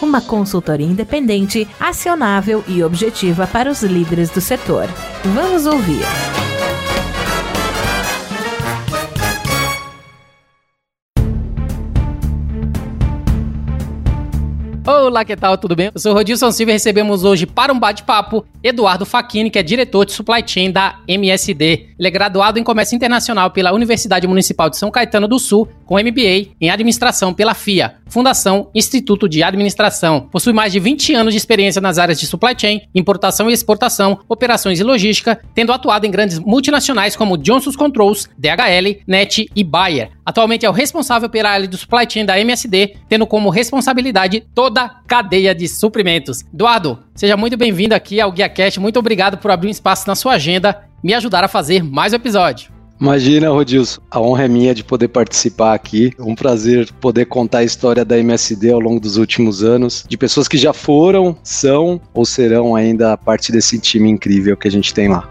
Uma consultoria independente, acionável e objetiva para os líderes do setor. Vamos ouvir. Olá, que tal? Tudo bem? Eu sou Rodilson Silva e recebemos hoje para um bate-papo Eduardo Facchini, que é diretor de Supply Chain da MSD. Ele é graduado em Comércio Internacional pela Universidade Municipal de São Caetano do Sul, com MBA em Administração pela FIA, Fundação Instituto de Administração. Possui mais de 20 anos de experiência nas áreas de Supply Chain, importação e exportação, operações e logística, tendo atuado em grandes multinacionais como Johnson's Controls, DHL, NET e Bayer. Atualmente é o responsável pela área do Supply Chain da MSD, tendo como responsabilidade toda toda cadeia de suprimentos. Eduardo, seja muito bem-vindo aqui ao GuiaCast. Muito obrigado por abrir um espaço na sua agenda, me ajudar a fazer mais um episódio. Imagina, Rodilson, a honra é minha de poder participar aqui. Um prazer poder contar a história da MSD ao longo dos últimos anos, de pessoas que já foram, são ou serão ainda parte desse time incrível que a gente tem lá.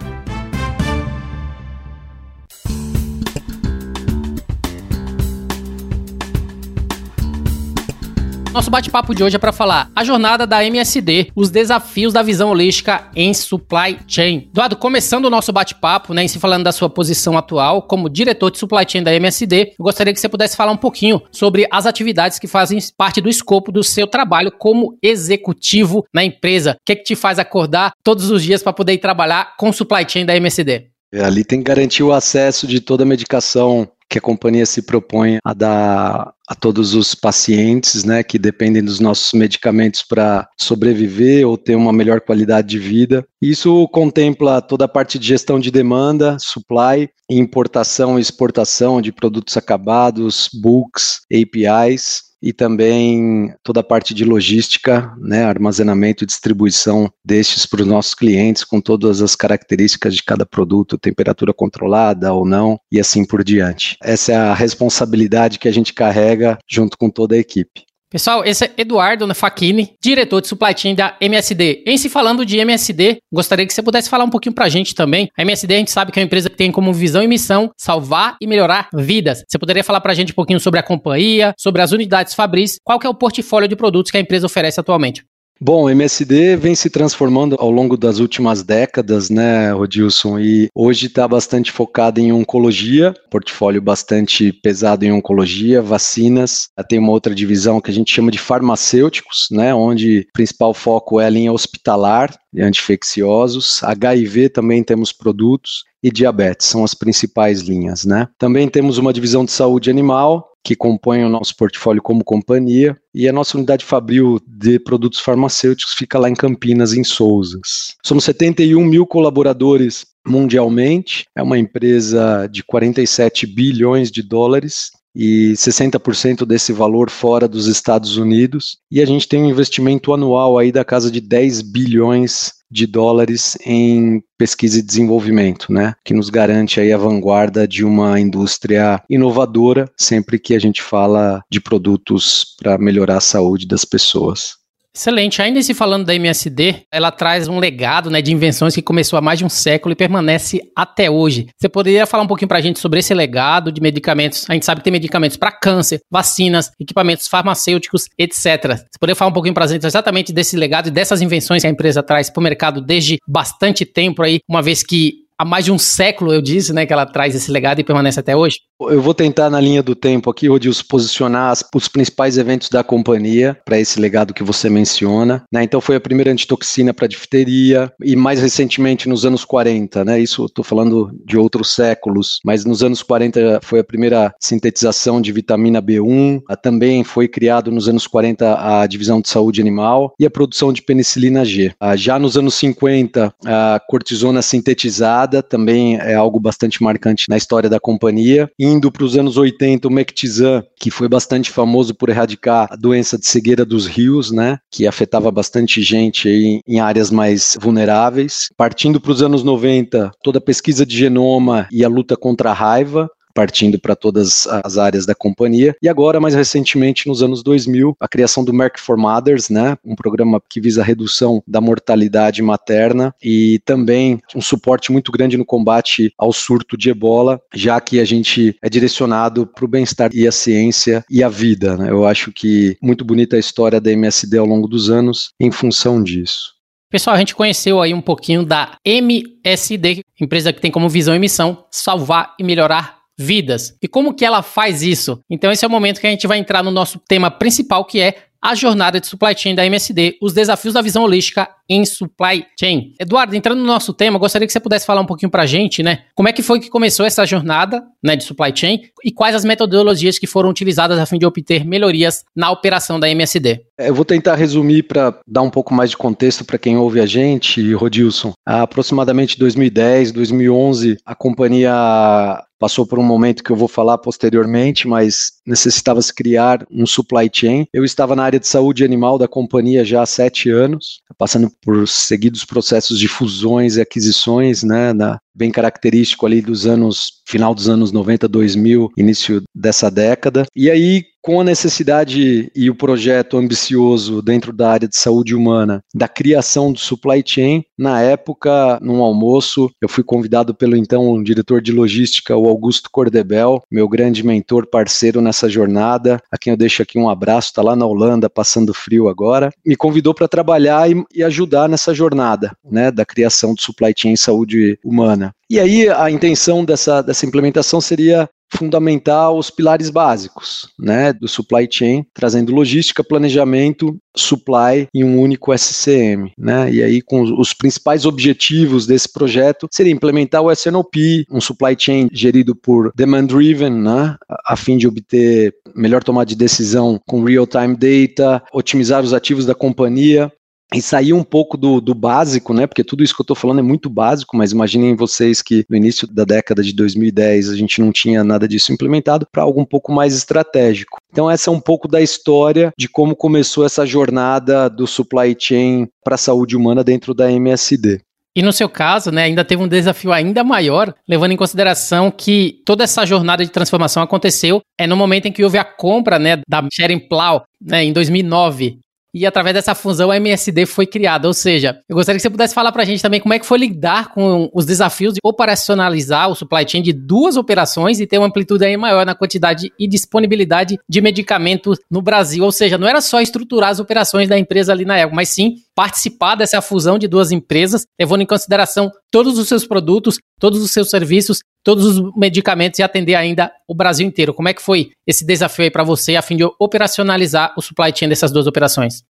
Nosso bate-papo de hoje é para falar a jornada da MSD, os desafios da visão holística em supply chain. Eduardo, começando o nosso bate-papo, né, em se falando da sua posição atual como diretor de supply chain da MSD, eu gostaria que você pudesse falar um pouquinho sobre as atividades que fazem parte do escopo do seu trabalho como executivo na empresa. O que é que te faz acordar todos os dias para poder ir trabalhar com supply chain da MSD? É, ali tem que garantir o acesso de toda a medicação que a companhia se propõe a dar a todos os pacientes, né, que dependem dos nossos medicamentos para sobreviver ou ter uma melhor qualidade de vida. Isso contempla toda a parte de gestão de demanda, supply, importação e exportação de produtos acabados, books, APIs, e também toda a parte de logística, né, armazenamento e distribuição destes para os nossos clientes, com todas as características de cada produto, temperatura controlada ou não, e assim por diante. Essa é a responsabilidade que a gente carrega junto com toda a equipe. Pessoal, esse é Eduardo Facchini, diretor de supply chain da MSD. Em se falando de MSD, gostaria que você pudesse falar um pouquinho pra gente também. A MSD a gente sabe que é uma empresa que tem como visão e missão salvar e melhorar vidas. Você poderia falar pra gente um pouquinho sobre a companhia, sobre as unidades Fabris, qual que é o portfólio de produtos que a empresa oferece atualmente? Bom, o MSD vem se transformando ao longo das últimas décadas, né, Rodilson? E hoje está bastante focado em oncologia, portfólio bastante pesado em oncologia, vacinas. Tem uma outra divisão que a gente chama de farmacêuticos, né, onde o principal foco é a linha hospitalar, antifecciosos. HIV também temos produtos e diabetes são as principais linhas, né? Também temos uma divisão de saúde animal, que compõem o nosso portfólio como companhia, e a nossa unidade fabril de produtos farmacêuticos fica lá em Campinas, em Souzas. Somos 71 mil colaboradores mundialmente, é uma empresa de 47 bilhões de dólares e 60% desse valor fora dos Estados Unidos. E a gente tem um investimento anual aí da casa de 10 bilhões de dólares em pesquisa e desenvolvimento, né? Que nos garante aí a vanguarda de uma indústria inovadora sempre que a gente fala de produtos para melhorar a saúde das pessoas. Excelente. Ainda se falando da MSD, ela traz um legado né, de invenções que começou há mais de um século e permanece até hoje. Você poderia falar um pouquinho para a gente sobre esse legado de medicamentos? A gente sabe que tem medicamentos para câncer, vacinas, equipamentos farmacêuticos, etc. Você poderia falar um pouquinho para a gente exatamente desse legado e dessas invenções que a empresa traz para o mercado desde bastante tempo aí, uma vez que há mais de um século, eu disse, né, que ela traz esse legado e permanece até hoje? Eu vou tentar, na linha do tempo aqui, Rodilson, posicionar as, os principais eventos da companhia para esse legado que você menciona. Né? Então, foi a primeira antitoxina para difteria e, mais recentemente, nos anos 40, né? isso estou falando de outros séculos, mas nos anos 40 foi a primeira sintetização de vitamina B1. Também foi criado nos anos 40 a divisão de saúde animal e a produção de penicilina G. Ah, já nos anos 50, a cortisona sintetizada também é algo bastante marcante na história da companhia. Indo para os anos 80, o Mectizan, que foi bastante famoso por erradicar a doença de cegueira dos rios, né, que afetava bastante gente aí em áreas mais vulneráveis. Partindo para os anos 90, toda a pesquisa de genoma e a luta contra a raiva, partindo para todas as áreas da companhia. E agora, mais recentemente, nos anos 2000, a criação do Merck for Mothers, né, um programa que visa a redução da mortalidade materna e também um suporte muito grande no combate ao surto de ebola, já que a gente é direcionado para o bem-estar e a ciência e a vida. Né? Eu acho que muito bonita a história da MSD ao longo dos anos em função disso. Pessoal, a gente conheceu aí um pouquinho da MSD, empresa que tem como visão e missão salvar e melhorar vidas. E como que ela faz isso? Então esse é o momento que a gente vai entrar no nosso tema principal, que é a jornada de supply chain da MSD, os desafios da visão holística em supply chain. Eduardo, entrando no nosso tema, gostaria que você pudesse falar um pouquinho para a gente, né? Como é que foi que começou essa jornada né, de supply chain e quais as metodologias que foram utilizadas a fim de obter melhorias na operação da MSD? Eu vou tentar resumir para dar um pouco mais de contexto para quem ouve a gente, Rodilson. Há aproximadamente 2010, 2011, a companhia passou por um momento que eu vou falar posteriormente, mas necessitava se criar um supply chain. Eu estava na área de saúde animal da companhia já há sete anos, passando por seguidos processos de fusões e aquisições, né, na, bem característico ali dos anos, final dos anos 90, 2000, início dessa década. E aí, com a necessidade e o projeto ambicioso dentro da área de saúde humana da criação do supply chain, na época, num almoço, eu fui convidado pelo então diretor de logística, o Augusto Cordebel, meu grande mentor, parceiro nessa jornada, a quem eu deixo aqui um abraço, está lá na Holanda, passando frio agora, me convidou para trabalhar e, e ajudar nessa jornada, né, da criação do supply chain em saúde humana. E aí a intenção dessa, dessa implementação seria fundamentar os pilares básicos né, do supply chain, trazendo logística, planejamento, supply em um único SCM. Né? E aí, com os principais objetivos desse projeto, seria implementar o SNOP, um supply chain gerido por demand driven, né, a fim de obter melhor tomada de decisão com real-time data, otimizar os ativos da companhia, e sair um pouco do, do básico, né? Porque tudo isso que eu estou falando é muito básico, mas imaginem vocês que no início da década de 2010 a gente não tinha nada disso implementado para algo um pouco mais estratégico. Então, essa é um pouco da história de como começou essa jornada do supply chain para a saúde humana dentro da MSD. E no seu caso, né, ainda teve um desafio ainda maior, levando em consideração que toda essa jornada de transformação aconteceu é no momento em que houve a compra, né, da Sharing Plow, né, em 2009 e através dessa fusão a MSD foi criada. Ou seja, eu gostaria que você pudesse falar para a gente também como é que foi lidar com os desafios de operacionalizar o supply chain de duas operações e ter uma amplitude aí maior na quantidade e disponibilidade de medicamentos no Brasil. Ou seja, não era só estruturar as operações da empresa ali na época, mas sim participar dessa fusão de duas empresas, levando em consideração todos os seus produtos, todos os seus serviços, todos os medicamentos e atender ainda o Brasil inteiro. Como é que foi esse desafio aí para você a fim de operacionalizar o supply chain dessas duas operações?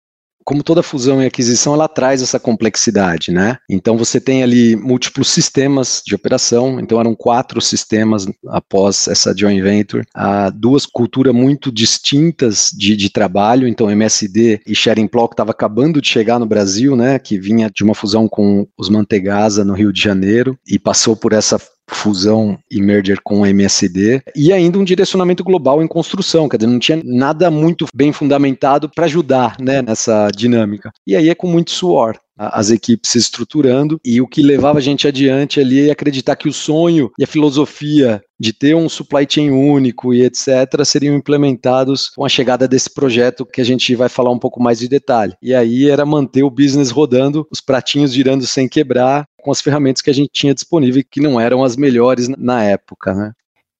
Como toda fusão e aquisição, ela traz essa complexidade, né? Então você tem ali múltiplos sistemas de operação, então eram quatro sistemas após essa joint venture, ah, duas culturas muito distintas de, de trabalho, então MSD e Sharing Plow estava acabando de chegar no Brasil, né? Que vinha de uma fusão com os Mantegasa no Rio de Janeiro e passou por essa fusão e merger com o MSD, e ainda um direcionamento global em construção, quer dizer, não tinha nada muito bem fundamentado para ajudar né, nessa dinâmica. E aí é com muito suor as equipes se estruturando e o que levava a gente adiante ali é acreditar que o sonho e a filosofia de ter um supply chain único e etc seriam implementados com a chegada desse projeto que a gente vai falar um pouco mais de detalhe. E aí era manter o business rodando, os pratinhos girando sem quebrar com as ferramentas que a gente tinha disponível que não eram as melhores na época, né?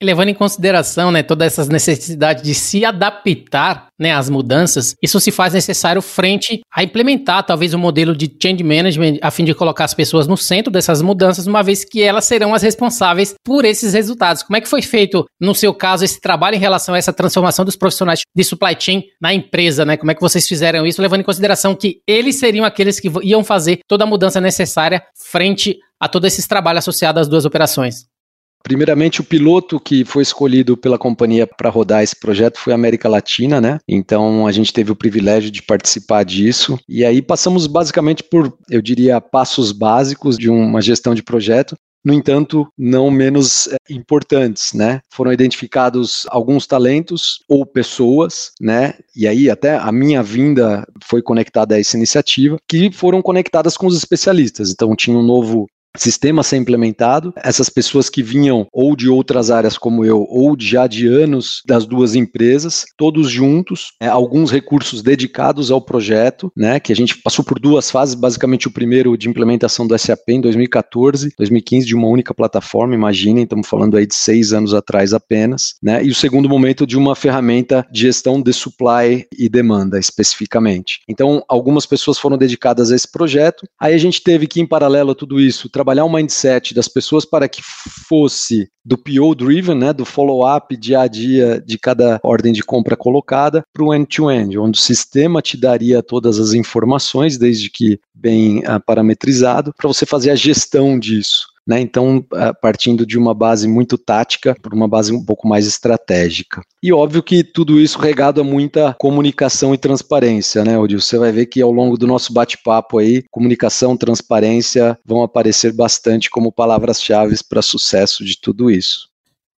Levando em consideração né, todas essas necessidades de se adaptar né, às mudanças, isso se faz necessário frente a implementar talvez um modelo de change management a fim de colocar as pessoas no centro dessas mudanças, uma vez que elas serão as responsáveis por esses resultados. Como é que foi feito, no seu caso, esse trabalho em relação a essa transformação dos profissionais de supply chain na empresa? Né? Como é que vocês fizeram isso, levando em consideração que eles seriam aqueles que iam fazer toda a mudança necessária frente a todos esses trabalhos associados às duas operações? Primeiramente, o piloto que foi escolhido pela companhia para rodar esse projeto foi a América Latina, né? Então a gente teve o privilégio de participar disso. E aí passamos basicamente por, eu diria, passos básicos de uma gestão de projeto. no entanto, não menos é, importantes, né? Foram identificados alguns talentos ou pessoas, né? E aí até a minha vinda foi conectada a essa iniciativa, que foram conectadas com os especialistas. Então tinha um novo sistema ser implementado. Essas pessoas que vinham ou de outras áreas como eu, ou já de anos das duas empresas, todos juntos, é, alguns recursos dedicados ao projeto, né, que a gente passou por duas fases, basicamente o primeiro de implementação do SAP em 2014, 2015 de uma única plataforma, imaginem, estamos falando aí de seis anos atrás apenas, né, e o segundo momento de uma ferramenta de gestão de supply e demanda, especificamente. Então, algumas pessoas foram dedicadas a esse projeto, aí a gente teve que, em paralelo a tudo isso, trabalhar o mindset das pessoas para que fosse do PO driven, né, do follow-up dia a dia de cada ordem de compra colocada, para o end-to-end, onde o sistema te daria todas as informações, desde que bem uh, parametrizado, para você fazer a gestão disso. Né? Então, partindo de uma base muito tática para uma base um pouco mais estratégica. E óbvio que tudo isso regado a muita comunicação e transparência, né, Odil? Você vai ver que ao longo do nosso bate-papo aí, comunicação, transparência vão aparecer bastante como palavras-chave para sucesso de tudo isso.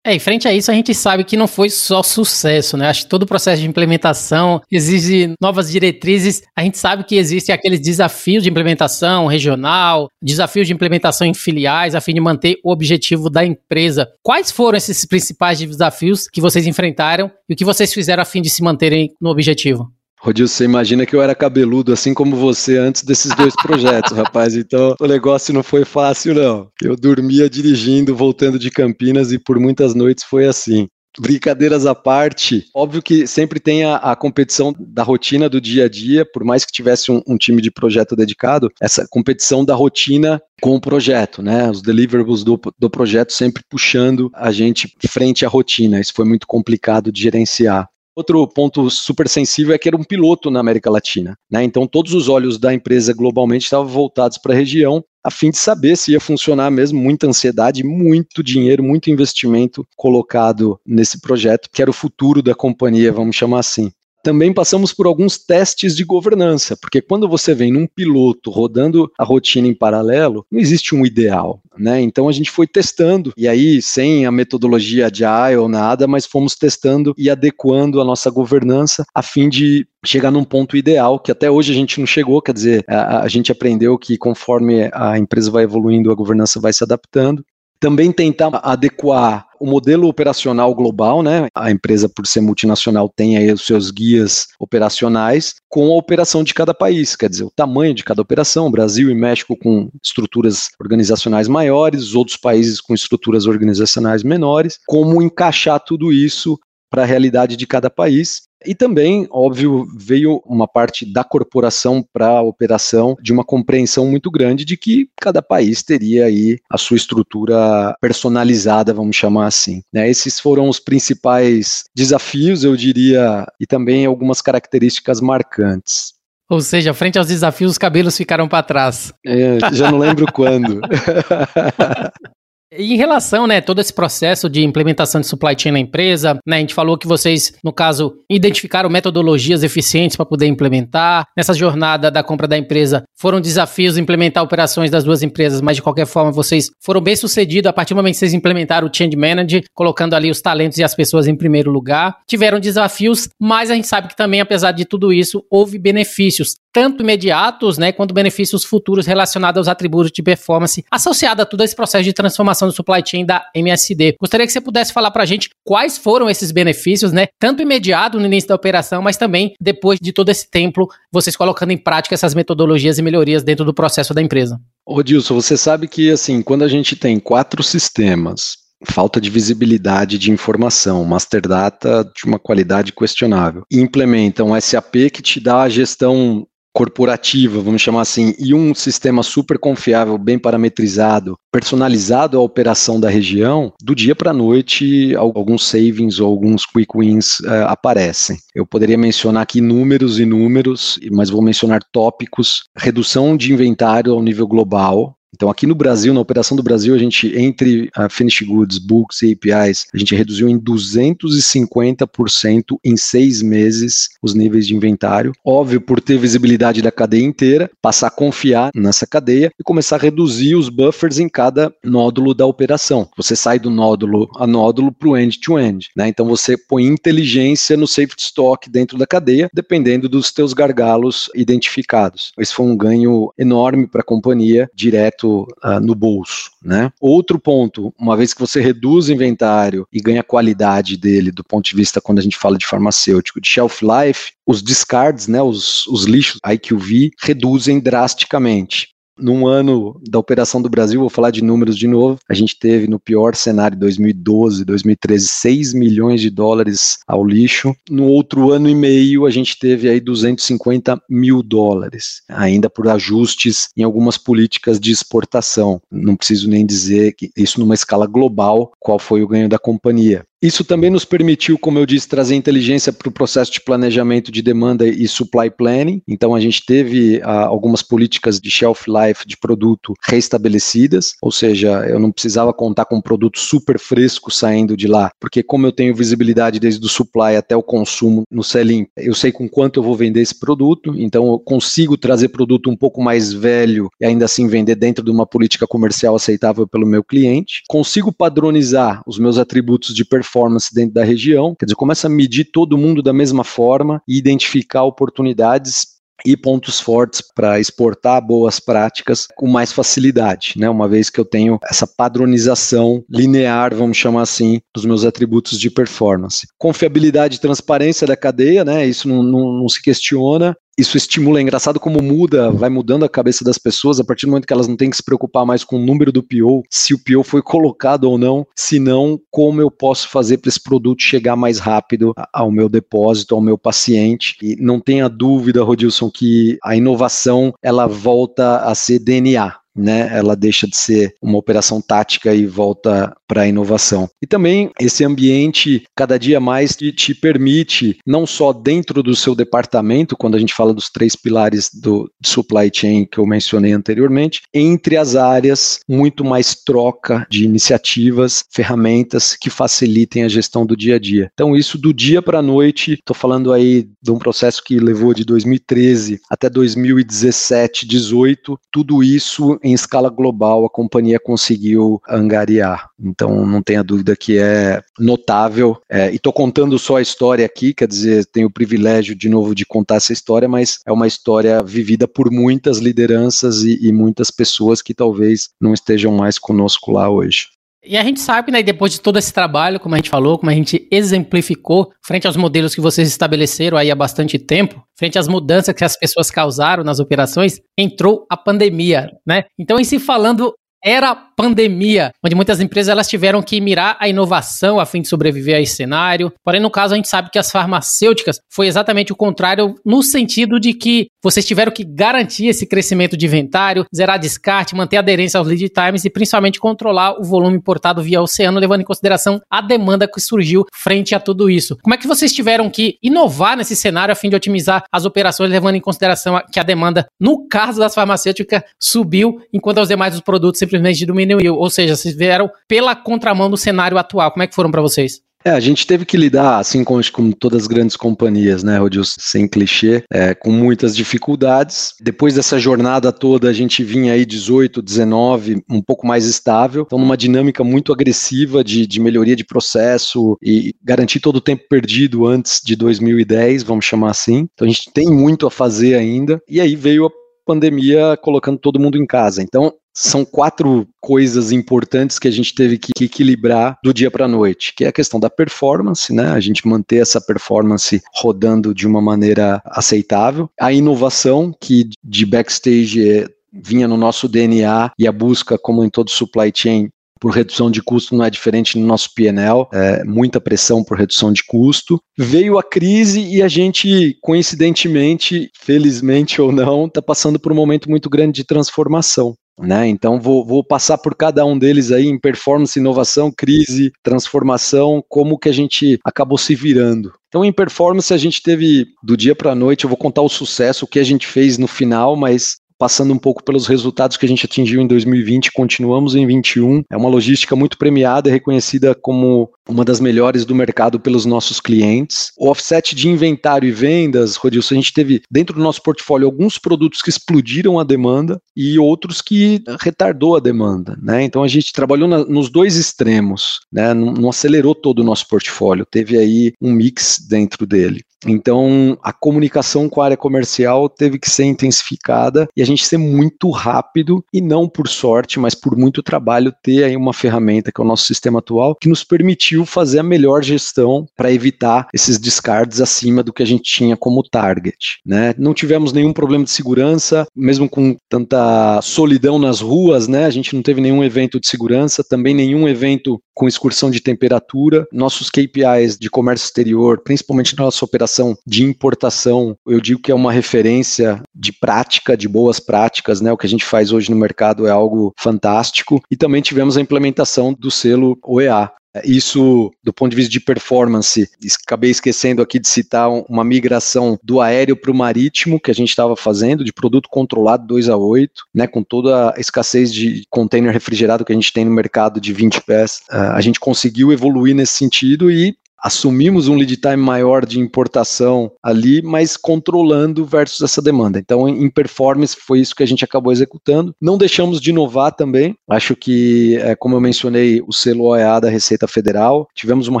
É, em frente a isso, a gente sabe que não foi só sucesso, né? Acho que todo o processo de implementação exige novas diretrizes. A gente sabe que existem aqueles desafios de implementação regional, desafios de implementação em filiais, a fim de manter o objetivo da empresa. Quais foram esses principais desafios que vocês enfrentaram e o que vocês fizeram a fim de se manterem no objetivo? Rodil, você imagina que eu era cabeludo, assim como você, antes desses dois projetos, rapaz. Então, o negócio não foi fácil, não. Eu dormia dirigindo, voltando de Campinas, e por muitas noites foi assim. Brincadeiras à parte, óbvio que sempre tem a, a, competição da rotina do dia a dia, por mais que tivesse um, um, time de projeto dedicado, essa competição da rotina com o projeto, né? Os deliverables do, do projeto sempre puxando a gente frente à rotina. Isso foi muito complicado de gerenciar. Outro ponto super sensível é que era um piloto na América Latina. Né? Então, todos os olhos da empresa globalmente estavam voltados para a região, a fim de saber se ia funcionar mesmo. Muita ansiedade, muito dinheiro, muito investimento colocado nesse projeto, que era o futuro da companhia, vamos chamar assim também passamos por alguns testes de governança, porque quando você vem num piloto rodando a rotina em paralelo, não existe um ideal, né? Então a gente foi testando, e aí sem a metodologia agile ou nada, mas fomos testando e adequando a nossa governança a fim de chegar num ponto ideal, que até hoje a gente não chegou, quer dizer, a, a gente aprendeu que conforme a empresa vai evoluindo, a governança vai se adaptando, também tentar adequar o modelo operacional global, né? A empresa, por ser multinacional, tem aí os seus guias operacionais com a operação de cada país, quer dizer, o tamanho de cada operação. Brasil e México com estruturas organizacionais maiores, os outros países com estruturas organizacionais menores. Como encaixar tudo isso para a realidade de cada país e também, óbvio, veio uma parte da corporação para a operação de uma compreensão muito grande de que cada país teria aí a sua estrutura personalizada, vamos chamar assim. Né? Esses foram os principais desafios, eu diria, e também algumas características marcantes. Ou seja, frente aos desafios, os cabelos ficaram para trás. É, já não lembro quando. Em relação, né, todo esse processo de implementação de supply chain na empresa, né, a gente falou que vocês, no caso, identificaram metodologias eficientes para poder implementar. Nessa jornada da compra da empresa, foram desafios implementar operações das duas empresas, mas de qualquer forma vocês foram bem sucedidos a partir do momento que vocês implementaram o Change Manager, colocando ali os talentos e as pessoas em primeiro lugar. Tiveram desafios, mas a gente sabe que também, apesar de tudo isso, houve benefícios tanto imediatos, né, quanto benefícios futuros relacionados aos atributos de performance associado a todo esse processo de transformação do supply chain da MSD. Gostaria que você pudesse falar para a gente quais foram esses benefícios, né, tanto imediato no início da operação, mas também depois de todo esse tempo, vocês colocando em prática essas metodologias e melhorias dentro do processo da empresa. Ô Dilson, você sabe que assim, quando a gente tem quatro sistemas falta de visibilidade de informação, master data de uma qualidade questionável. E implementa um SAP que te dá a gestão corporativa, vamos chamar assim, e um sistema super confiável, bem parametrizado, personalizado à operação da região, do dia para a noite alguns savings ou alguns quick wins uh, aparecem. Eu poderia mencionar aqui números e números, mas vou mencionar tópicos: redução de inventário ao nível global, Então, aqui no Brasil, na operação do Brasil, a gente, entre a finished goods, books e APIs, a gente reduziu em 250% em seis meses os níveis de inventário. Óbvio, por ter visibilidade da cadeia inteira, passar a confiar nessa cadeia e começar a reduzir os buffers em cada nódulo da operação. Você sai do nódulo a nódulo para o end-to-end. Né? Então, você põe inteligência no safety stock dentro da cadeia, dependendo dos teus gargalos identificados. Esse foi um ganho enorme para a companhia, direto uh, no bolso. Né? Outro ponto, uma vez que você reduz o inventário e ganha qualidade dele do ponto de vista quando a gente fala de farmacêutico, de shelf life, os discards, né, os, os lixos IQV, reduzem drasticamente. Num ano da operação do Brasil, vou falar de números de novo, a gente teve no pior cenário 2012, 2013, 6 milhões de dólares ao lixo. No outro ano e meio, a gente teve aí 250 mil dólares, ainda por ajustes em algumas políticas de exportação. Não preciso nem dizer que isso numa escala global, qual foi o ganho da companhia. Isso também nos permitiu, como eu disse, trazer inteligência para o processo de planejamento de demanda e supply planning. Então, a gente teve ah, algumas políticas de shelf life de produto restabelecidas, ou seja, eu não precisava contar com um produto super fresco saindo de lá, porque como eu tenho visibilidade desde o supply até o consumo no selling, eu sei com quanto eu vou vender esse produto, então eu consigo trazer produto um pouco mais velho e ainda assim vender dentro de uma política comercial aceitável pelo meu cliente. Consigo padronizar os meus atributos de performance performance dentro da região, quer dizer, começa a medir todo mundo da mesma forma e identificar oportunidades e pontos fortes para exportar boas práticas com mais facilidade, né? Uma vez que eu tenho essa padronização linear, vamos chamar assim, dos meus atributos de performance. Confiabilidade e transparência da cadeia, né? Isso não, não, não se questiona isso estimula, é engraçado como muda, vai mudando a cabeça das pessoas a partir do momento que elas não têm que se preocupar mais com o número do PO, se o PO foi colocado ou não, se não, como eu posso fazer para esse produto chegar mais rápido ao meu depósito, ao meu paciente. E não tenha dúvida, Rodilson, que a inovação ela volta a ser DNA né, ela deixa de ser uma operação tática e volta para a inovação. E também esse ambiente cada dia mais te, te, permite, não só dentro do seu departamento, quando a gente fala dos três pilares do supply chain que eu mencionei anteriormente, entre as áreas, muito mais troca de iniciativas, ferramentas que facilitem a gestão do dia a dia. Então, isso do dia para a noite, estou falando aí de um processo que levou de 2013 até 2017, 18, tudo isso em escala global a companhia conseguiu angariar. Então não tenha dúvida que é notável. É, e estou contando só a história aqui, quer dizer, tenho o privilégio de novo de contar essa história, mas é uma história vivida por muitas lideranças e, e muitas pessoas que talvez não estejam mais conosco lá hoje. E a gente sabe, né, depois de todo esse trabalho, como a gente falou, como a gente exemplificou, frente aos modelos que vocês estabeleceram aí há bastante tempo, frente às mudanças que as pessoas causaram nas operações, entrou a pandemia, né? Então, em se falando era pandemia, onde muitas empresas elas tiveram que mirar a inovação a fim de sobreviver a esse cenário. Porém, no caso, a gente sabe que as farmacêuticas foi exatamente o contrário, no sentido de que vocês tiveram que garantir esse crescimento de inventário, zerar descarte, manter aderência aos lead times e principalmente controlar o volume importado via oceano, levando em consideração a demanda que surgiu frente a tudo isso. Como é que vocês tiveram que inovar nesse cenário a fim de otimizar as operações, levando em consideração que a demanda, no caso das farmacêuticas, subiu, enquanto os demais produtos simplesmente diminuiu? Ou seja, vocês vieram pela contramão do cenário atual. Como é que foram para vocês? É, a gente teve que lidar, assim como, como todas as grandes companhias, né, Rodilson, sem clichê, é, com muitas dificuldades. Depois dessa jornada toda, a gente vinha aí 18, 19, um pouco mais estável, então numa dinâmica muito agressiva de, de melhoria de processo e garantir todo o tempo perdido antes de 2010, vamos chamar assim. Então a gente tem muito a fazer ainda, e aí veio a pandemia colocando todo mundo em casa. Então, são quatro coisas importantes que a gente teve que, equilibrar do dia para a noite, que é a questão da performance, né? A gente manter essa performance rodando de uma maneira aceitável, a inovação que de backstage é, vinha no nosso DNA e a busca, como em todo supply chain, por redução de custo não é diferente no nosso PNL, é muita pressão por redução de custo. Veio a crise e a gente, coincidentemente, felizmente ou não, está passando por um momento muito grande de transformação. Né? Então vou, vou, passar por cada um deles aí em performance, inovação, crise, transformação, como que a gente acabou se virando. Então em performance a gente teve do dia para a noite, eu vou contar o sucesso, o que a gente fez no final, mas passando um pouco pelos resultados que a gente atingiu em 2020, continuamos em 21. É uma logística muito premiada e reconhecida como uma das melhores do mercado pelos nossos clientes. O offset de inventário e vendas, Rodilson, a gente teve dentro do nosso portfólio alguns produtos que explodiram a demanda e outros que retardou a demanda, né? Então a gente trabalhou na, nos dois extremos, né? Não, não acelerou todo o nosso portfólio, teve aí um mix dentro dele. Então, a comunicação com a área comercial teve que ser intensificada e a gente ser muito rápido e não por sorte, mas por muito trabalho ter aí uma ferramenta que é o nosso sistema atual que nos permitiu fazer a melhor gestão para evitar esses descartes acima do que a gente tinha como target, né? Não tivemos nenhum problema de segurança, mesmo com tanta solidão nas ruas, né? A gente não teve nenhum evento de segurança, também nenhum evento com excursão de temperatura. Nossos KPIs de comércio exterior, principalmente na nossa operação de importação, eu digo que é uma referência de prática, de boas práticas, né? O que a gente faz hoje no mercado é algo fantástico. E também tivemos a implementação do selo OEA, isso, do ponto de vista de performance, acabei esquecendo aqui de citar uma migração do aéreo para o marítimo que a gente estava fazendo, de produto controlado 2 a 8, né, com toda a escassez de container refrigerado que a gente tem no mercado de 20 pés. A gente conseguiu evoluir nesse sentido e assumimos um lead time maior de importação ali, mas controlando versus essa demanda. Então, em performance, foi isso que a gente acabou executando. Não deixamos de inovar também. Acho que, é, como eu mencionei, o selo OEA da Receita Federal, tivemos uma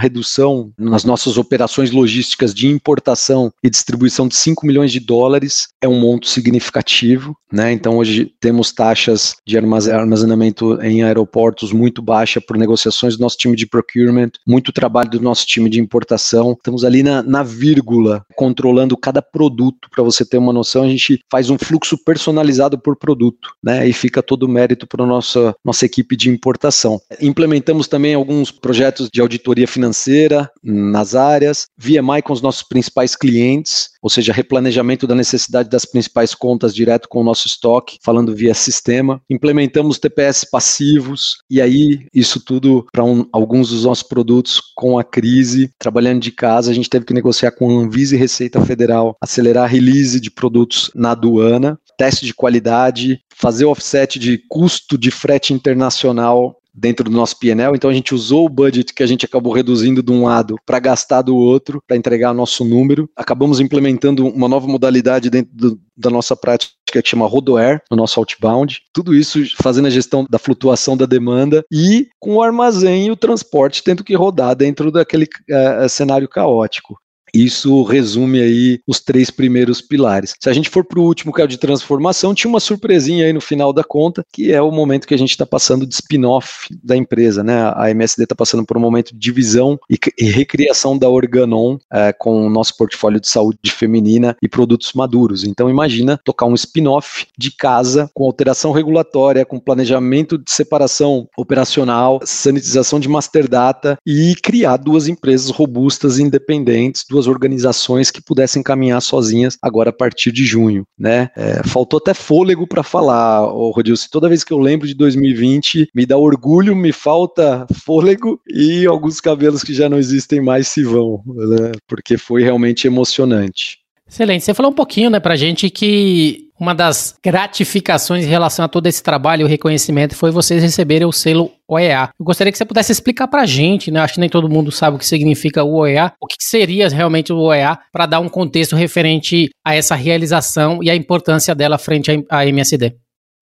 redução nas nossas operações logísticas de importação e distribuição de 5 milhões de dólares. É um monto significativo, né? Então, hoje temos taxas de armazenamento em aeroportos muito baixa por negociações do nosso time de procurement, muito trabalho do nosso time de importação. Estamos ali na, na vírgula, controlando cada produto. Para você ter uma noção, a gente faz um fluxo personalizado por produto, né? E fica todo o mérito para a nossa, nossa equipe de importação. Implementamos também alguns projetos de auditoria financeira nas áreas, VMI com os nossos principais clientes, ou seja, replanejamento da necessidade das principais contas direto com o nosso estoque, falando via sistema. Implementamos TPS passivos, e aí isso tudo para um, alguns dos nossos produtos com a crise trabalhando de casa, a gente teve que negociar com a Anvisa e Receita Federal, acelerar a release de produtos na aduana, teste de qualidade, fazer offset de custo de frete internacional dentro do nosso PNL, então a gente usou o budget que a gente acabou reduzindo de um lado para gastar do outro, para entregar nosso número. Acabamos implementando uma nova modalidade dentro do, da nossa prática que chama Rodoair, no nosso outbound. Tudo isso fazendo a gestão da flutuação da demanda e com o armazém e o transporte tendo que rodar dentro daquele uh, cenário caótico. Isso resume aí os três primeiros pilares. Se a gente for para o último, que é o de transformação, tinha uma surpresinha aí no final da conta, que é o momento que a gente está passando de spin-off da empresa, né? A MSD está passando por um momento de divisão e, e recriação da Organon é, com o nosso portfólio de saúde feminina e produtos maduros. Então imagina tocar um spin-off de casa com alteração regulatória, com planejamento de separação operacional, sanitização de master data e criar duas empresas robustas, independentes, duas organizações que pudessem caminhar sozinhas agora a partir de junho, né? É, faltou até fôlego para falar, oh, Rodilson. Toda vez que eu lembro de 2020, me dá orgulho, me falta fôlego e alguns cabelos que já não existem mais se vão, né? Porque foi realmente emocionante. Excelente. Você falou um pouquinho, né, pra gente que uma das gratificações em relação a todo esse trabalho e o reconhecimento foi vocês receberem o selo OEA. Eu gostaria que você pudesse explicar pra gente, né? Acho que nem todo mundo sabe o que significa o OEA, o que seria realmente o OEA, para dar um contexto referente a essa realização e a importância dela frente à MSD.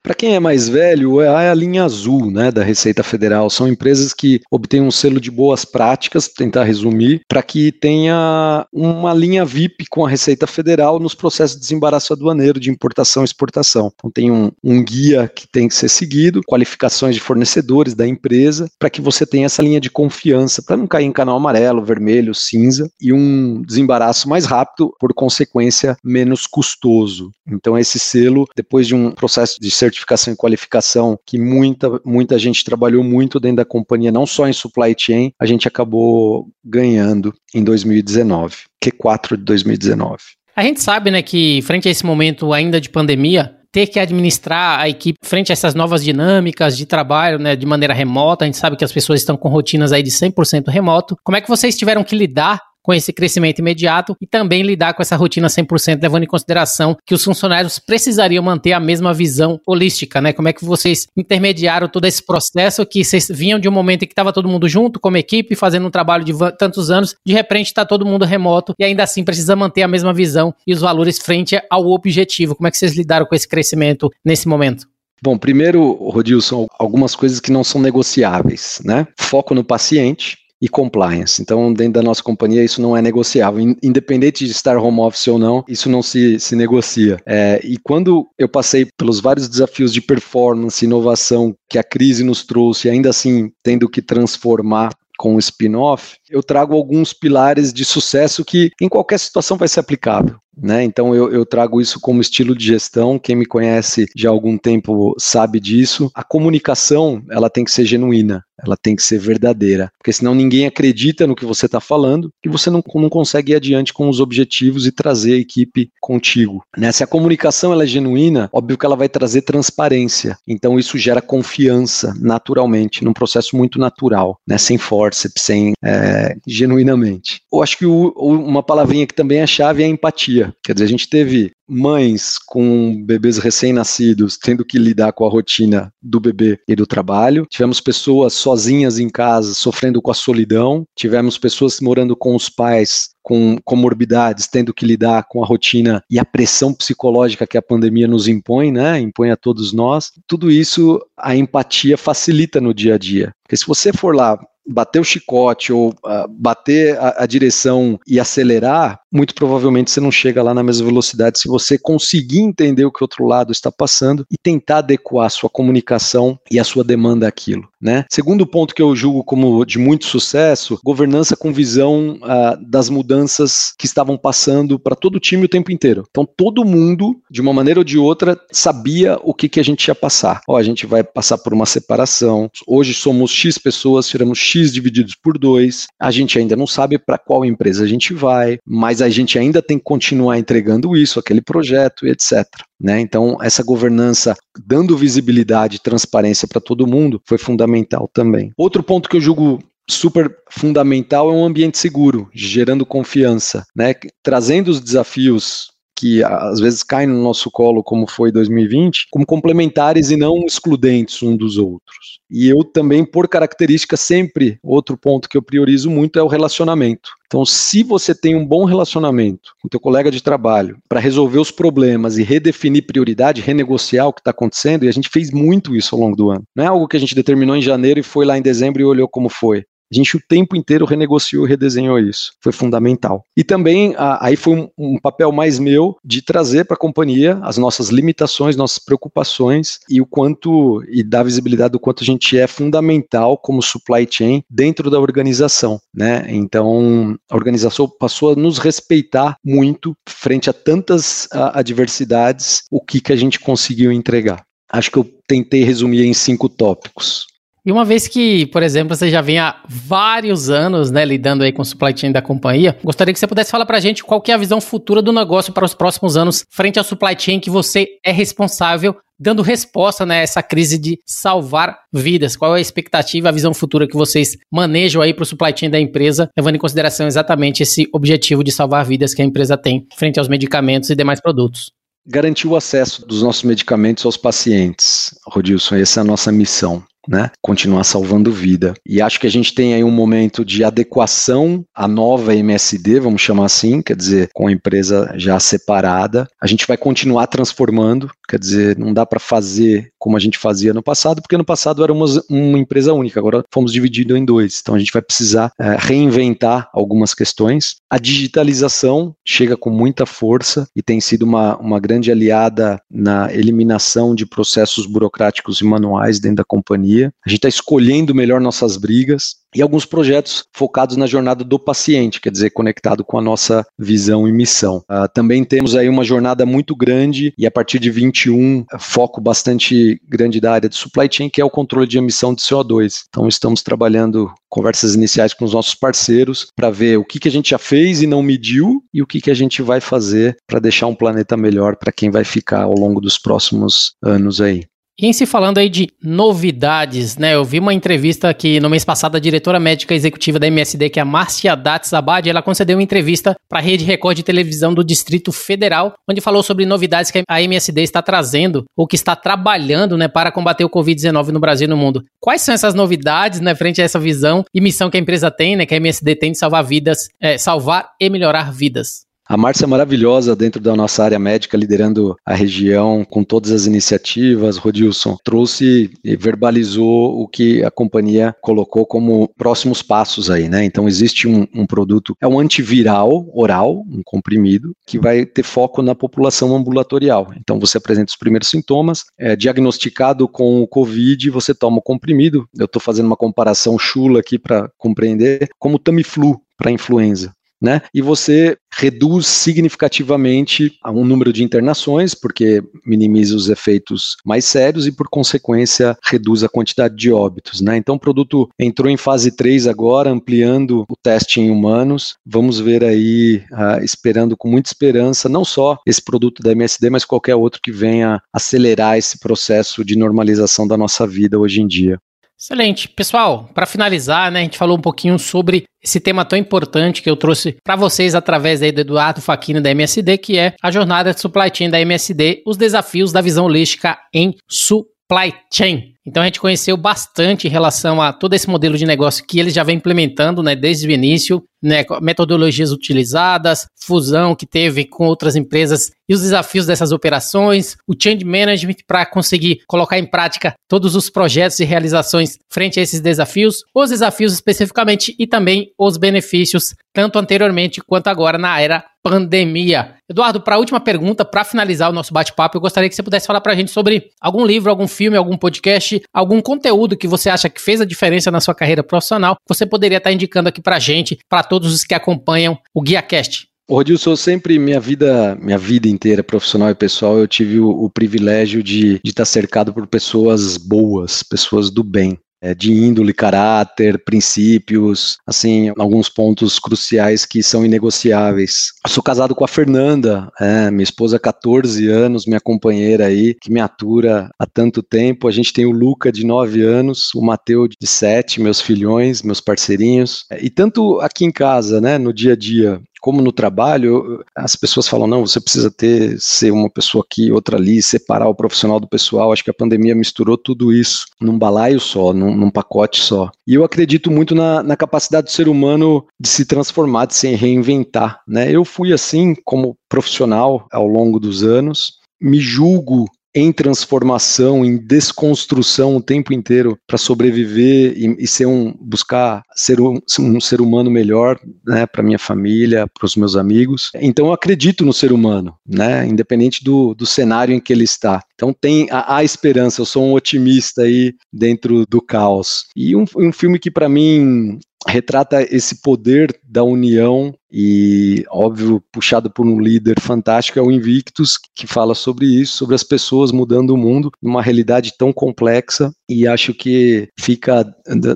Para quem é mais velho, o EA é a linha azul né, da Receita Federal. São empresas que obtêm um selo de boas práticas, tentar resumir, para que tenha uma linha VIP com a Receita Federal nos processos de desembaraço aduaneiro de importação e exportação. Então tem um, um guia que tem que ser seguido, qualificações de fornecedores da empresa, para que você tenha essa linha de confiança, para não cair em canal amarelo, vermelho, cinza, e um desembaraço mais rápido, por consequência, menos custoso. Então esse selo, depois de um processo de certificação, certificação e qualificação que muita, muita gente trabalhou muito dentro da companhia, não só em supply chain, a gente acabou ganhando em 2019, Q4 de 2019. A gente sabe, né, que frente a esse momento ainda de pandemia, ter que administrar a equipe frente a essas novas dinâmicas de trabalho, né, de maneira remota. A gente sabe que as pessoas estão com rotinas aí de 100% remoto. Como é que vocês tiveram que lidar com esse crescimento imediato e também lidar com essa rotina 100%, levando em consideração que os funcionários precisariam manter a mesma visão holística, né? Como é que vocês intermediaram todo esse processo que vocês vinham de um momento em que estava todo mundo junto, como equipe, fazendo um trabalho de tantos anos, de repente está todo mundo remoto e ainda assim precisa manter a mesma visão e os valores frente ao objetivo. Como é que vocês lidaram com esse crescimento nesse momento? Bom, primeiro, Rodilson, algumas coisas que não são negociáveis, né? Foco no paciente, e compliance. Então, dentro da nossa companhia, isso não é negociável. Independente de estar home office ou não, isso não se, se negocia. É, e quando eu passei pelos vários desafios de performance, inovação que a crise nos trouxe, ainda assim tendo que transformar com o spin-off, eu trago alguns pilares de sucesso que em qualquer situação vai ser aplicável. Né? Então eu, eu, trago isso como estilo de gestão. Quem me conhece já há algum tempo sabe disso. A comunicação ela tem que ser genuína, ela tem que ser verdadeira, porque senão ninguém acredita no que você está falando e você não, não consegue ir adiante com os objetivos e trazer a equipe contigo. Né? Se a comunicação ela é genuína, óbvio que ela vai trazer transparência. Então isso gera confiança naturalmente, num processo muito natural, né? sem forceps, sem é, genuinamente. Eu acho que o, uma palavrinha que também é chave é a empatia Quer dizer, a gente teve mães com bebês recém-nascidos tendo que lidar com a rotina do bebê e do trabalho. Tivemos pessoas sozinhas em casa sofrendo com a solidão. Tivemos pessoas morando com os pais com comorbidades, tendo que lidar com a rotina e a pressão psicológica que a pandemia nos impõe, né? Impõe a todos nós. Tudo isso a empatia facilita no dia a dia. Porque se você for lá bater o chicote ou uh, bater a, a, direção e acelerar, muito provavelmente você não chega lá na mesma velocidade se você conseguir entender o que o outro lado está passando e tentar adequar a sua comunicação e a sua demanda àquilo. Né? Segundo ponto que eu julgo como de muito sucesso, governança com visão uh, das mudanças que estavam passando para todo o time o tempo inteiro. Então todo mundo, de uma maneira ou de outra, sabia o que, que a gente ia passar. Ó, a gente vai passar por uma separação. Hoje somos X pessoas, tiramos X divididos por 2. A gente ainda não sabe para qual empresa a gente vai, mas a gente ainda tem que continuar entregando isso, aquele projeto etc. Né? Então, essa governança dando visibilidade e transparência para todo mundo foi fundamental também. Outro ponto que eu julgo super fundamental é um ambiente seguro, gerando confiança, né? trazendo os desafios que às vezes caem no nosso colo, como foi 2020, como complementares e não excludentes um dos outros. E eu também, por característica, sempre, outro ponto que eu priorizo muito é o relacionamento. Então, se você tem um bom relacionamento com teu colega de trabalho para resolver os problemas e redefinir prioridade, renegociar o que está acontecendo, e a gente fez muito isso ao longo do ano. Não é algo que a gente determinou em janeiro e foi lá em dezembro e olhou como foi. A gente o tempo inteiro renegociou e redesenhou isso. Foi fundamental. E também aí foi um, um papel mais meu de trazer para a companhia as nossas limitações, nossas preocupações e o quanto e dar visibilidade do quanto a gente é fundamental como supply chain dentro da organização, né? Então a organização passou a nos respeitar muito frente a tantas a, adversidades, o que que a gente conseguiu entregar. Acho que eu tentei resumir em cinco tópicos. E uma vez que, por exemplo, você já vem há vários anos, né, lidando aí com o supply chain da companhia, gostaria que você pudesse falar pra gente qual é a visão futura do negócio para os próximos anos frente ao supply chain que você é responsável dando resposta né, a essa crise de salvar vidas. Qual é a expectativa, a visão futura que vocês manejam aí para o supply chain da empresa, levando em consideração exatamente esse objetivo de salvar vidas que a empresa tem frente aos medicamentos e demais produtos? Garantir o acesso dos nossos medicamentos aos pacientes, Rodilson, essa é a nossa missão né? Continuar salvando vida. E acho que a gente tem aí um momento de adequação à nova MSD, vamos chamar assim, quer dizer, com a empresa já separada. A gente vai continuar transformando, quer dizer, não dá para fazer como a gente fazia no passado, porque no passado era uma, uma empresa única, agora fomos divididos em dois. Então a gente vai precisar é, reinventar algumas questões. A digitalização chega com muita força e tem sido uma, uma grande aliada na eliminação de processos burocráticos e manuais dentro da companhia. A gente está escolhendo melhor nossas brigas e alguns projetos focados na jornada do paciente, quer dizer, conectado com a nossa visão e missão. Uh, também temos aí uma jornada muito grande e a partir de 21, foco bastante grande da área de supply chain, que é o controle de emissão de CO2. Então, estamos trabalhando conversas iniciais com os nossos parceiros para ver o que, que a gente já fez e não mediu e o que, que a gente vai fazer para deixar um planeta melhor para quem vai ficar ao longo dos próximos anos aí. E em se falando aí de novidades, né? Eu vi uma entrevista que no mês passado a diretora médica executiva da MSD, que é a Márcia Datsabad, ela concedeu uma entrevista para a Rede Record de televisão do Distrito Federal, onde falou sobre novidades que a MSD está trazendo ou que está trabalhando, né, para combater o COVID-19 no Brasil e no mundo. Quais são essas novidades, né, frente a essa visão e missão que a empresa tem, né, que a MSD tem de salvar vidas, é, salvar e melhorar vidas? A Márcia é maravilhosa dentro da nossa área médica, liderando a região com todas as iniciativas. Rodilson trouxe e verbalizou o que a companhia colocou como próximos passos aí, né? Então existe um, um produto, é um antiviral oral, um comprimido, que vai ter foco na população ambulatorial. Então você apresenta os primeiros sintomas, é diagnosticado com o Covid, você toma o comprimido. Eu estou fazendo uma comparação chula aqui para compreender, como Tamiflu para influenza né? E você reduz significativamente um número de internações, porque minimiza os efeitos mais sérios e, por consequência, reduz a quantidade de óbitos, né? Então, o produto entrou em fase 3 agora, ampliando o teste em humanos. Vamos ver aí, uh, esperando com muita esperança, não só esse produto da MSD, mas qualquer outro que venha acelerar esse processo de normalização da nossa vida hoje em dia. Excelente. Pessoal, para finalizar, né, a gente falou um pouquinho sobre esse tema tão importante que eu trouxe para vocês através aí do Eduardo Faquini da MSD, que é a jornada de supply chain da MSD, os desafios da visão holística em supply chain. Então a gente conheceu bastante em relação a todo esse modelo de negócio que eles já vem implementando, né, desde o início, né, metodologias utilizadas, fusão que teve com outras empresas e os desafios dessas operações, o change management para conseguir colocar em prática todos os projetos e realizações frente a esses desafios, os desafios especificamente e também os benefícios, tanto anteriormente quanto agora na era pandemia. Eduardo, para a última pergunta, para finalizar o nosso bate-papo, eu gostaria que você pudesse falar para a gente sobre algum livro, algum filme, algum podcast, algum conteúdo que você acha que fez a diferença na sua carreira profissional, você poderia estar indicando aqui para a gente, para todos os que acompanham o GuiaCast. Rodilson, sempre minha vida, minha vida inteira, profissional e pessoal, eu tive o, o privilégio de, estar cercado por pessoas boas, pessoas do bem de índole, caráter, princípios, assim, alguns pontos cruciais que são inegociáveis. Eu sou casado com a Fernanda, é, minha esposa há 14 anos, minha companheira aí, que me atura há tanto tempo. A gente tem o Luca de 9 anos, o Mateu de 7, meus filhões, meus parceirinhos. É, e tanto aqui em casa, né, no dia a dia, como no trabalho, as pessoas falam, não, você precisa ter, ser uma pessoa aqui, outra ali, separar o profissional do pessoal. Acho que a pandemia misturou tudo isso num balaio só, num, num pacote só. E eu acredito muito na, na, capacidade do ser humano de se transformar, de se reinventar. Né? Eu fui assim como profissional ao longo dos anos, me julgo em transformação, em desconstrução o tempo inteiro para sobreviver e, e, ser um buscar ser um, um ser humano melhor, né, para minha família, para os meus amigos. Então eu acredito no ser humano, né, independente do, do cenário em que ele está. Então tem a, a esperança. Eu sou um otimista aí dentro do caos. E um, um filme que para mim retrata esse poder da união e, óbvio, puxado por um líder fantástico é o Invictus, que fala sobre isso, sobre as pessoas mudando o mundo numa realidade tão complexa e acho que fica,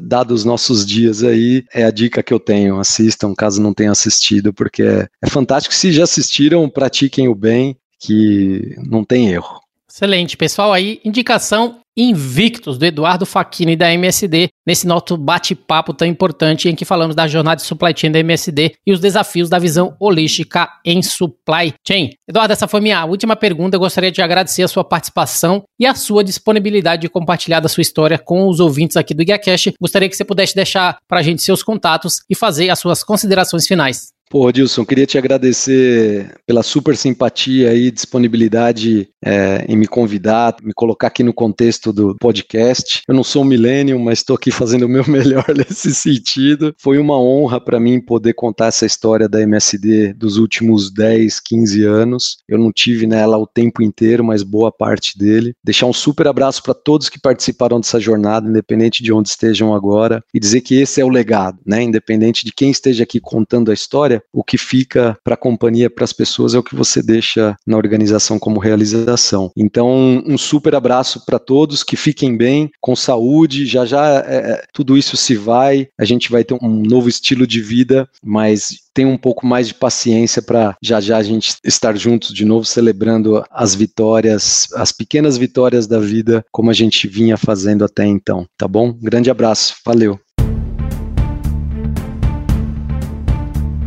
dados os nossos dias aí, é a dica que eu tenho, assistam caso não tenham assistido, porque é, é fantástico, se já assistiram, pratiquem o bem, que não tem erro. Excelente, pessoal. Aí, indicação Invictus, do Eduardo Facchini da MSD, nesse nosso bate-papo tão importante em que falamos da jornada de supply chain da MSD e os desafios da visão holística em supply chain. Eduardo, essa foi minha última pergunta. Eu gostaria de agradecer a sua participação e a sua disponibilidade de compartilhar da sua história com os ouvintes aqui do GuiaCast. Gostaria que você pudesse deixar para a gente seus contatos e fazer as suas considerações finais. Pô, Dilson, queria te agradecer pela super simpatia e disponibilidade é, em me convidar, me colocar aqui no contexto do podcast. Eu não sou um millennium, mas estou aqui fazendo o meu melhor nesse sentido. Foi uma honra para mim poder contar essa história da MSD dos últimos 10, 15 anos. Eu não tive nela o tempo inteiro, mas boa parte dele. Deixar um super abraço para todos que participaram dessa jornada, independente de onde estejam agora, e dizer que esse é o legado, né? Independente de quem esteja aqui contando a história, o que fica para a companhia, para as pessoas, é o que você deixa na organização como realização. Então, um super abraço para todos, que fiquem bem, com saúde. Já já é, é, tudo isso se vai, a gente vai ter um novo estilo de vida, mas tem um pouco mais de paciência para já já a gente estar juntos de novo, celebrando as vitórias, as pequenas vitórias da vida, como a gente vinha fazendo até então. Tá bom? Grande abraço, valeu.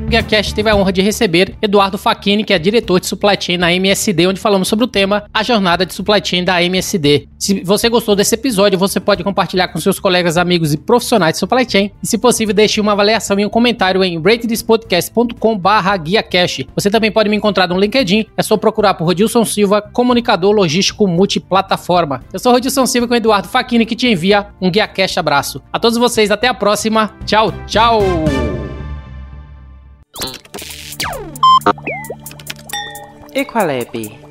GuiaCast teve a honra de receber Eduardo Facchini, que é diretor de Supply Chain na MSD, onde falamos sobre o tema A Jornada de Supply Chain da MSD. Se você gostou desse episódio, você pode compartilhar com seus colegas, amigos e profissionais de Supply Chain. E se possível, deixe uma avaliação e um comentário em ratethispodcast.com GuiaCast. Você também pode me encontrar no LinkedIn, é só procurar por Rodilson Silva, comunicador logístico multiplataforma. Eu sou Rodilson Silva com Eduardo Facchini, que te envia um GuiaCast abraço. A todos vocês, até a próxima. Tchau, tchau! Equalabi.